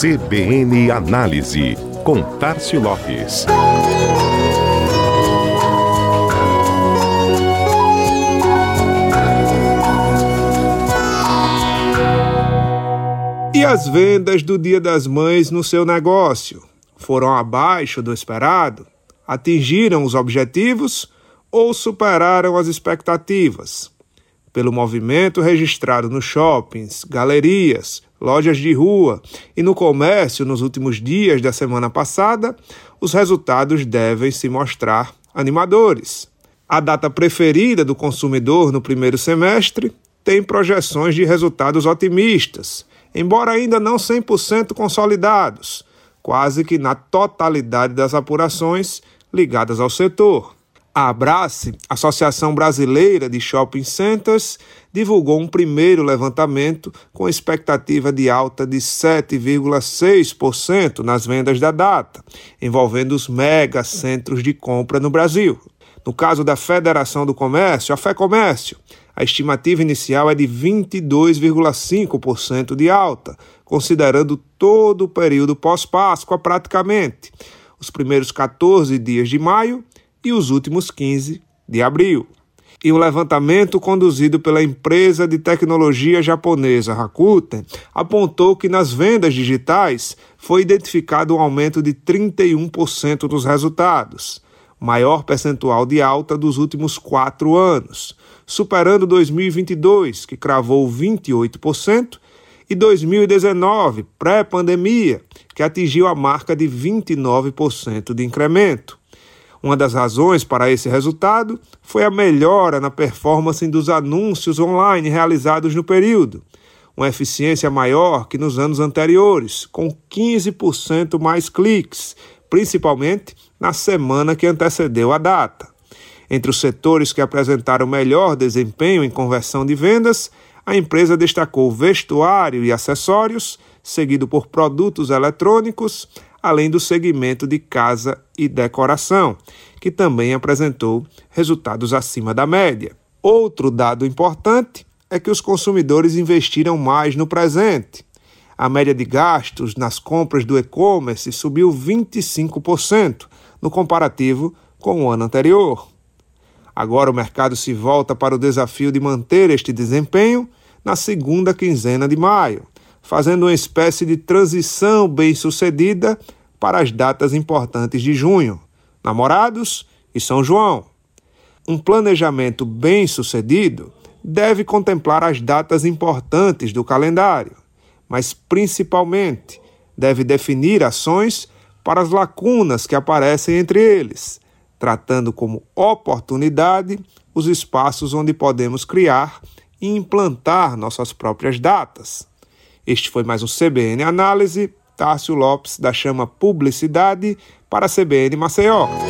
CBN Análise, com Tarcio Lopes. E as vendas do Dia das Mães no seu negócio? Foram abaixo do esperado? Atingiram os objetivos ou superaram as expectativas? Pelo movimento registrado nos shoppings, galerias, lojas de rua e no comércio nos últimos dias da semana passada, os resultados devem se mostrar animadores. A data preferida do consumidor no primeiro semestre tem projeções de resultados otimistas, embora ainda não 100% consolidados, quase que na totalidade das apurações ligadas ao setor. A Abrace, Associação Brasileira de Shopping Centers, divulgou um primeiro levantamento com expectativa de alta de 7,6% nas vendas da data, envolvendo os mega centros de compra no Brasil. No caso da Federação do Comércio, a FEComércio, a estimativa inicial é de 22,5% de alta, considerando todo o período pós-Páscoa praticamente, os primeiros 14 dias de maio e os últimos 15 de abril. E o levantamento conduzido pela empresa de tecnologia japonesa Rakuten apontou que nas vendas digitais foi identificado um aumento de 31% dos resultados, maior percentual de alta dos últimos quatro anos, superando 2022, que cravou 28%, e 2019, pré-pandemia, que atingiu a marca de 29% de incremento. Uma das razões para esse resultado foi a melhora na performance dos anúncios online realizados no período, uma eficiência maior que nos anos anteriores, com 15% mais cliques, principalmente na semana que antecedeu a data. Entre os setores que apresentaram melhor desempenho em conversão de vendas, a empresa destacou vestuário e acessórios, seguido por produtos eletrônicos, além do segmento de casa e decoração, que também apresentou resultados acima da média. Outro dado importante é que os consumidores investiram mais no presente. A média de gastos nas compras do e-commerce subiu 25% no comparativo com o ano anterior. Agora o mercado se volta para o desafio de manter este desempenho na segunda quinzena de maio, fazendo uma espécie de transição bem-sucedida para as datas importantes de junho, namorados e São João. Um planejamento bem-sucedido deve contemplar as datas importantes do calendário, mas principalmente deve definir ações para as lacunas que aparecem entre eles, tratando como oportunidade os espaços onde podemos criar e implantar nossas próprias datas. Este foi mais um CBN Análise. Tássio Lopes, da Chama Publicidade, para a CBN Maceió.